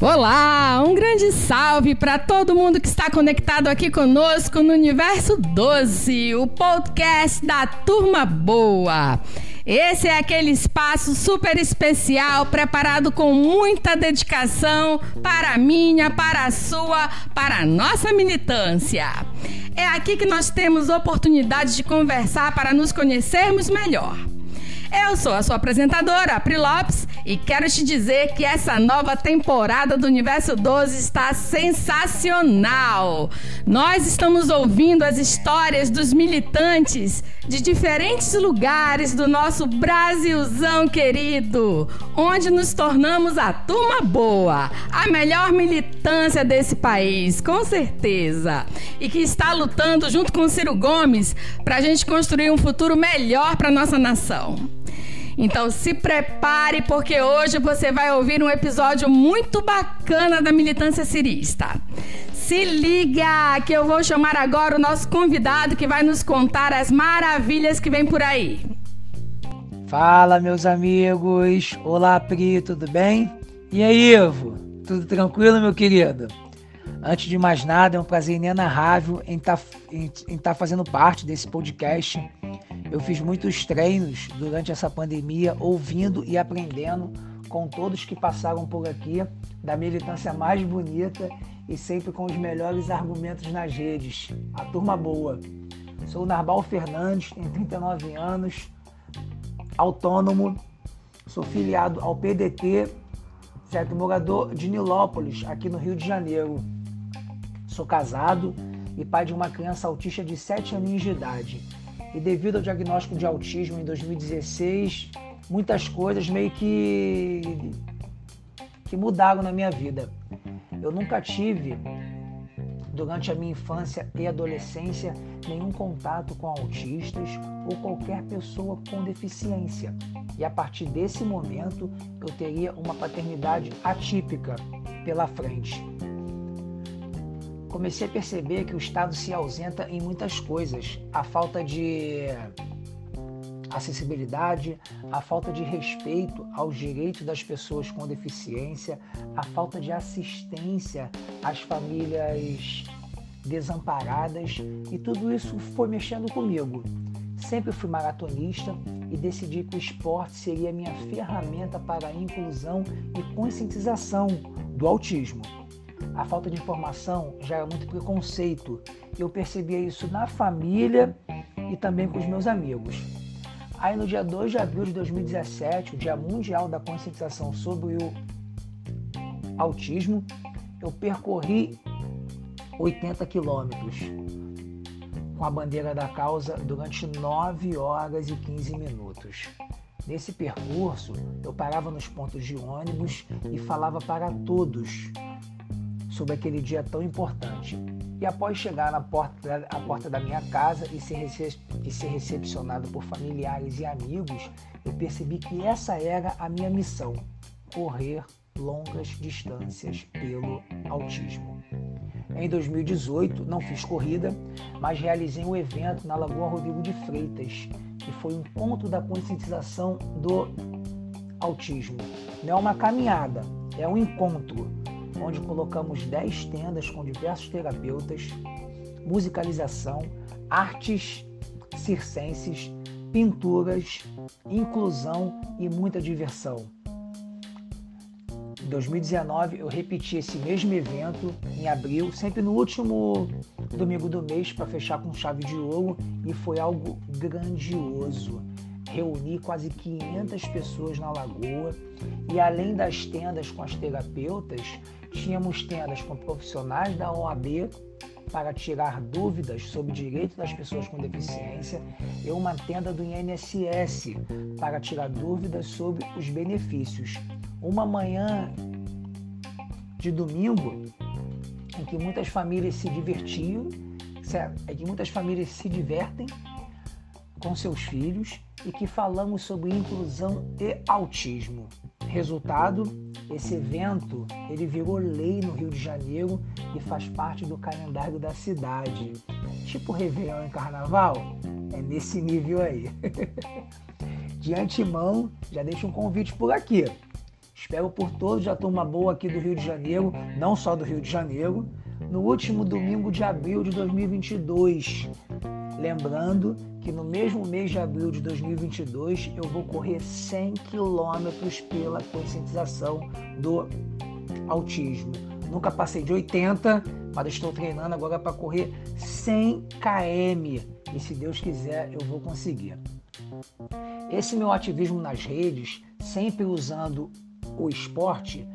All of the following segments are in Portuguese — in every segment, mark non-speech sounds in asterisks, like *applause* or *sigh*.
Olá, um grande salve para todo mundo que está conectado aqui conosco no Universo 12, o podcast da Turma Boa. Esse é aquele espaço super especial preparado com muita dedicação para a minha, para a sua, para a nossa militância. É aqui que nós temos oportunidade de conversar para nos conhecermos melhor. Eu sou a sua apresentadora, Apri Lopes, e quero te dizer que essa nova temporada do Universo 12 está sensacional. Nós estamos ouvindo as histórias dos militantes de diferentes lugares do nosso Brasilzão querido, onde nos tornamos a turma boa, a melhor militância desse país, com certeza, e que está lutando junto com Ciro Gomes para a gente construir um futuro melhor para nossa nação. Então se prepare porque hoje você vai ouvir um episódio muito bacana da militância cirista. Se liga que eu vou chamar agora o nosso convidado que vai nos contar as maravilhas que vem por aí. Fala, meus amigos. Olá, Pri, tudo bem? E aí, Ivo? Tudo tranquilo, meu querido? Antes de mais nada, é um prazer inenarrável em estar tá, tá fazendo parte desse podcast eu fiz muitos treinos durante essa pandemia, ouvindo e aprendendo com todos que passaram por aqui, da militância mais bonita e sempre com os melhores argumentos nas redes. A turma boa. Sou Narbal Fernandes, tenho 39 anos, autônomo, sou filiado ao PDT, certo? Morador de Nilópolis, aqui no Rio de Janeiro. Sou casado e pai de uma criança autista de 7 aninhos de idade. E devido ao diagnóstico de autismo em 2016, muitas coisas meio que que mudaram na minha vida. Eu nunca tive durante a minha infância e adolescência nenhum contato com autistas ou qualquer pessoa com deficiência. E a partir desse momento eu teria uma paternidade atípica pela frente comecei a perceber que o Estado se ausenta em muitas coisas. A falta de acessibilidade, a falta de respeito aos direitos das pessoas com deficiência, a falta de assistência às famílias desamparadas e tudo isso foi mexendo comigo. Sempre fui maratonista e decidi que o esporte seria minha ferramenta para a inclusão e conscientização do autismo a falta de informação gera muito preconceito. Eu percebia isso na família e também com os meus amigos. Aí no dia 2 de abril de 2017, o Dia Mundial da Conscientização sobre o Autismo, eu percorri 80 quilômetros com a bandeira da causa durante 9 horas e 15 minutos. Nesse percurso, eu parava nos pontos de ônibus e falava para todos sobre aquele dia tão importante. E após chegar na porta, porta da minha casa e ser, e ser recepcionado por familiares e amigos, eu percebi que essa era a minha missão: correr longas distâncias pelo autismo. Em 2018, não fiz corrida, mas realizei um evento na Lagoa Rodrigo de Freitas, que foi um ponto da conscientização do autismo. Não é uma caminhada, é um encontro onde colocamos 10 tendas com diversos terapeutas, musicalização, artes circenses, pinturas, inclusão e muita diversão. Em 2019 eu repeti esse mesmo evento em abril, sempre no último domingo do mês para fechar com chave de ouro e foi algo grandioso reuni quase 500 pessoas na lagoa. E além das tendas com as terapeutas, tínhamos tendas com profissionais da OAB para tirar dúvidas sobre direitos das pessoas com deficiência e uma tenda do INSS para tirar dúvidas sobre os benefícios. Uma manhã de domingo em que muitas famílias se divertiam, é que muitas famílias se divertem com seus filhos e que falamos sobre inclusão e autismo. Resultado, esse evento ele virou lei no Rio de Janeiro e faz parte do calendário da cidade. Tipo Réveillon e Carnaval, é nesse nível aí. *laughs* De antemão, já deixo um convite por aqui. Espero por todos a turma boa aqui do Rio de Janeiro, não só do Rio de Janeiro, no último domingo de abril de 2022. Lembrando que no mesmo mês de abril de 2022 eu vou correr 100 quilômetros pela conscientização do autismo. Nunca passei de 80, mas estou treinando agora para correr 100 km e se Deus quiser eu vou conseguir. Esse meu ativismo nas redes, sempre usando o esporte,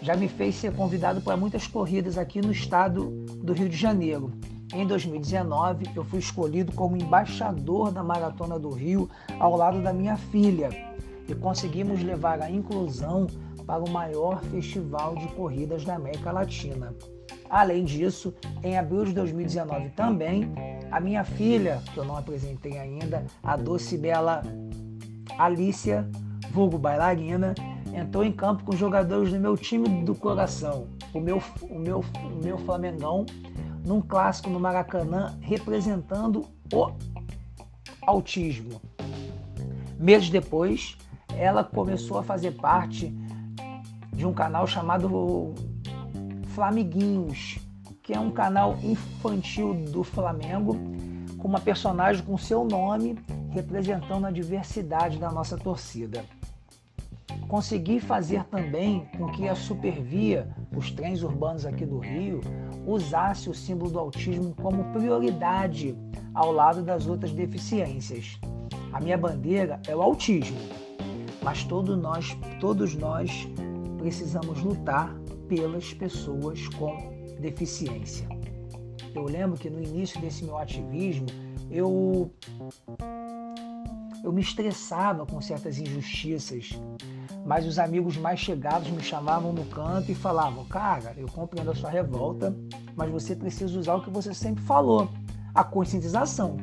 já me fez ser convidado para muitas corridas aqui no estado do Rio de Janeiro. Em 2019, eu fui escolhido como embaixador da Maratona do Rio ao lado da minha filha e conseguimos levar a inclusão para o maior festival de corridas da América Latina. Além disso, em abril de 2019 também, a minha filha, que eu não apresentei ainda, a doce bela Alicia, vulgo bailarina, entrou em campo com jogadores do meu time do coração, o meu, o meu, o meu Flamengão, num clássico no Maracanã, representando o autismo. Meses depois, ela começou a fazer parte de um canal chamado Flamiguinhos, que é um canal infantil do Flamengo, com uma personagem com seu nome representando a diversidade da nossa torcida. Consegui fazer também com que a Supervia, os trens urbanos aqui do Rio, usasse o símbolo do autismo como prioridade ao lado das outras deficiências. A minha bandeira é o autismo, mas todos nós, todos nós precisamos lutar pelas pessoas com deficiência. Eu lembro que no início desse meu ativismo, eu eu me estressava com certas injustiças, mas os amigos mais chegados me chamavam no canto e falavam: Cara, eu compreendo a sua revolta, mas você precisa usar o que você sempre falou, a conscientização.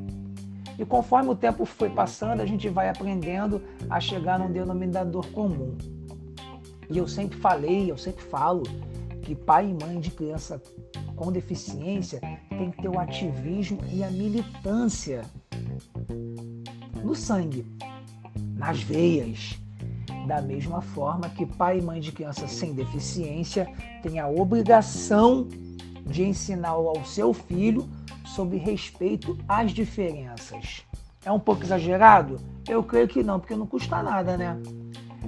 E conforme o tempo foi passando, a gente vai aprendendo a chegar num denominador comum. E eu sempre falei, eu sempre falo, que pai e mãe de criança com deficiência tem que ter o ativismo e a militância no sangue, nas veias da mesma forma que pai e mãe de criança sem deficiência têm a obrigação de ensinar ao seu filho sobre respeito às diferenças. É um pouco exagerado? Eu creio que não, porque não custa nada, né?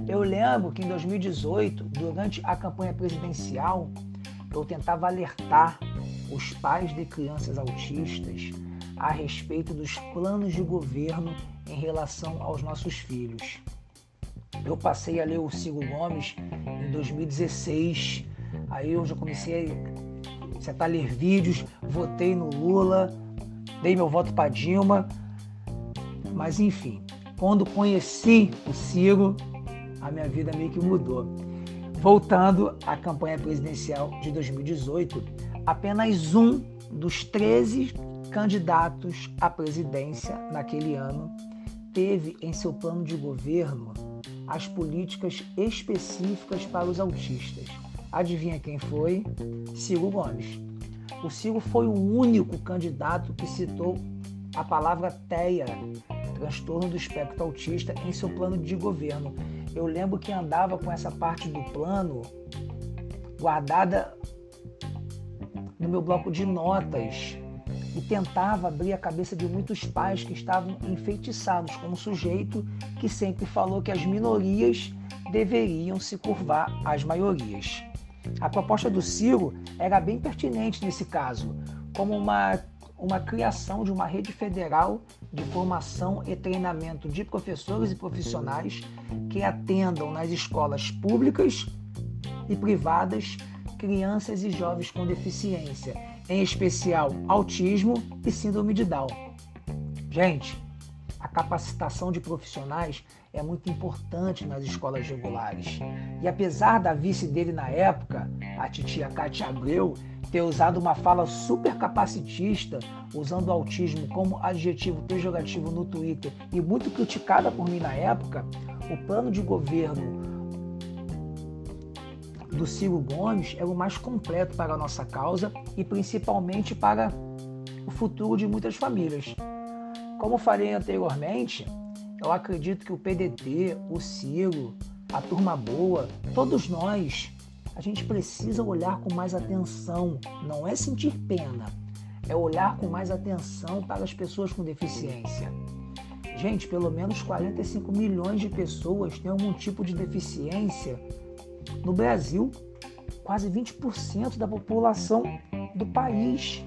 Eu lembro que em 2018, durante a campanha presidencial, eu tentava alertar os pais de crianças autistas a respeito dos planos de governo em relação aos nossos filhos. Eu passei a ler o Ciro Gomes em 2016. Aí eu já comecei a ler vídeos, votei no Lula, dei meu voto para Dilma. Mas enfim, quando conheci o Ciro, a minha vida meio que mudou. Voltando à campanha presidencial de 2018, apenas um dos 13 candidatos à presidência naquele ano teve em seu plano de governo as políticas específicas para os autistas. Adivinha quem foi? Ciro Gomes. O Ciro foi o único candidato que citou a palavra TEA, transtorno do espectro autista, em seu plano de governo. Eu lembro que andava com essa parte do plano guardada no meu bloco de notas e tentava abrir a cabeça de muitos pais que estavam enfeitiçados com um sujeito que sempre falou que as minorias deveriam se curvar às maiorias. A proposta do Ciro era bem pertinente nesse caso, como uma, uma criação de uma rede federal de formação e treinamento de professores e profissionais que atendam nas escolas públicas e privadas crianças e jovens com deficiência em especial autismo e síndrome de Down. Gente, a capacitação de profissionais é muito importante nas escolas regulares. E apesar da vice dele na época, a titia Cátia Abreu, ter usado uma fala super capacitista, usando o autismo como adjetivo pejorativo no Twitter e muito criticada por mim na época, o plano de governo do Ciro Gomes é o mais completo para a nossa causa e principalmente para o futuro de muitas famílias. Como falei anteriormente, eu acredito que o PDT, o Ciro a turma boa, todos nós, a gente precisa olhar com mais atenção, não é sentir pena, é olhar com mais atenção para as pessoas com deficiência. Gente, pelo menos 45 milhões de pessoas têm algum tipo de deficiência no Brasil, quase 20% da população do país.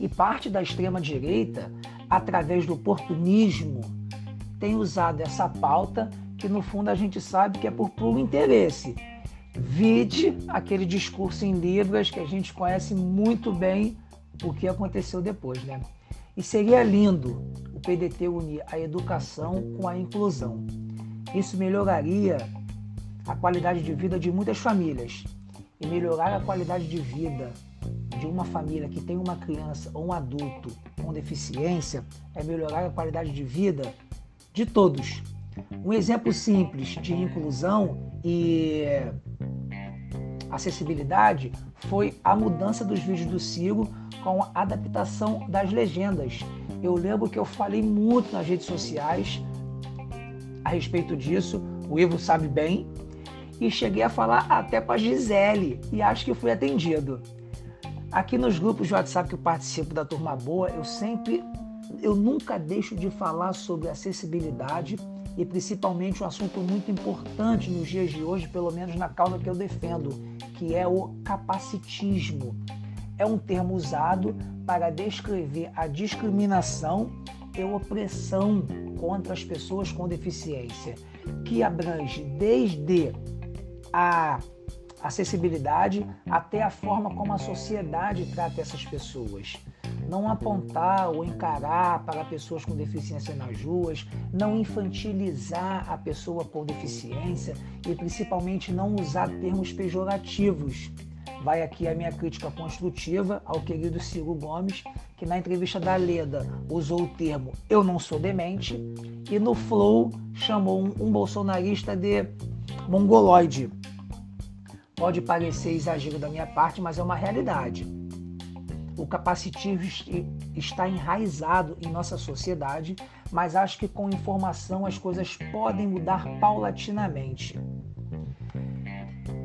E parte da extrema-direita, através do oportunismo, tem usado essa pauta que no fundo a gente sabe que é por puro interesse. Vide aquele discurso em Libras que a gente conhece muito bem o que aconteceu depois, né? E seria lindo o PDT unir a educação com a inclusão. Isso melhoraria a qualidade de vida de muitas famílias. E melhorar a qualidade de vida de uma família que tem uma criança ou um adulto com deficiência é melhorar a qualidade de vida de todos. Um exemplo simples de inclusão e acessibilidade foi a mudança dos vídeos do Ciro com a adaptação das legendas. Eu lembro que eu falei muito nas redes sociais a respeito disso, o Ivo sabe bem, e cheguei a falar até com a Gisele e acho que fui atendido. Aqui nos grupos de WhatsApp que eu participo da Turma Boa, eu sempre, eu nunca deixo de falar sobre acessibilidade e principalmente um assunto muito importante nos dias de hoje, pelo menos na causa que eu defendo, que é o capacitismo. É um termo usado para descrever a discriminação e opressão contra as pessoas com deficiência, que abrange desde a acessibilidade até a forma como a sociedade trata essas pessoas. Não apontar ou encarar para pessoas com deficiência nas ruas, não infantilizar a pessoa com deficiência e principalmente não usar termos pejorativos. Vai aqui a minha crítica construtiva ao querido Ciro Gomes, que na entrevista da Leda usou o termo eu não sou demente e no Flow chamou um, um bolsonarista de mongoloide. Pode parecer exagero da minha parte, mas é uma realidade. O capacitismo está enraizado em nossa sociedade, mas acho que com informação as coisas podem mudar paulatinamente.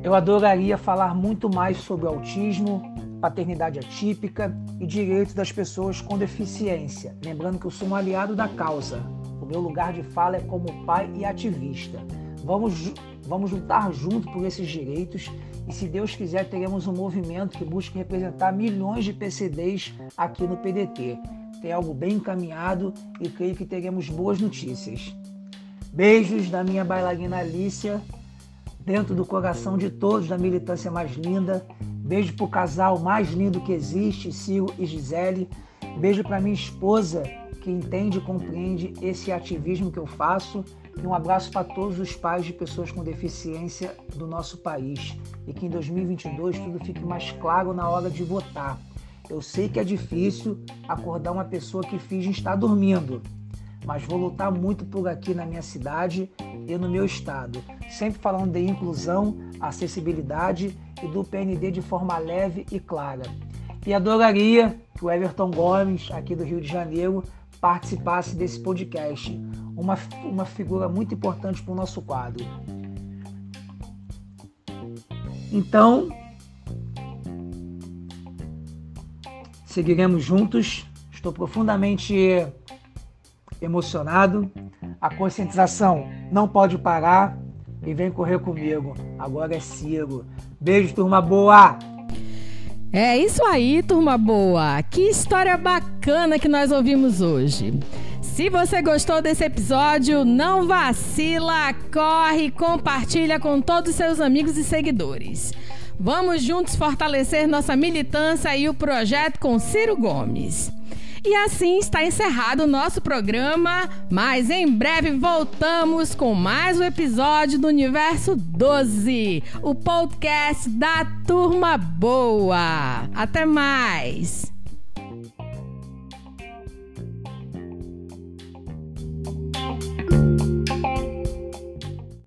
Eu adoraria falar muito mais sobre autismo, paternidade atípica e direitos das pessoas com deficiência. Lembrando que eu sou um aliado da causa. O meu lugar de fala é como pai e ativista. Vamos Vamos lutar junto por esses direitos e, se Deus quiser, teremos um movimento que busque representar milhões de PCDs aqui no PDT. Tem algo bem encaminhado e creio que teremos boas notícias. Beijos da minha bailarina Alicia, dentro do coração de todos da militância mais linda. Beijo para o casal mais lindo que existe, Ciro e Gisele. Beijo para minha esposa, que entende e compreende esse ativismo que eu faço. E um abraço para todos os pais de pessoas com deficiência do nosso país. E que em 2022 tudo fique mais claro na hora de votar. Eu sei que é difícil acordar uma pessoa que finge estar dormindo, mas vou lutar muito por aqui na minha cidade e no meu estado, sempre falando de inclusão, acessibilidade e do PND de forma leve e clara. E adoraria que o Everton Gomes, aqui do Rio de Janeiro, participasse desse podcast uma, uma figura muito importante para o nosso quadro. Então, seguiremos juntos. Estou profundamente emocionado. A conscientização não pode parar e vem correr comigo. Agora é Ciro. Beijo, turma boa! É isso aí, turma boa! Que história bacana que nós ouvimos hoje. Se você gostou desse episódio, não vacila, corre, compartilha com todos os seus amigos e seguidores. Vamos juntos fortalecer nossa militância e o projeto com Ciro Gomes. E assim está encerrado o nosso programa, mas em breve voltamos com mais um episódio do Universo 12, o podcast da Turma Boa. Até mais!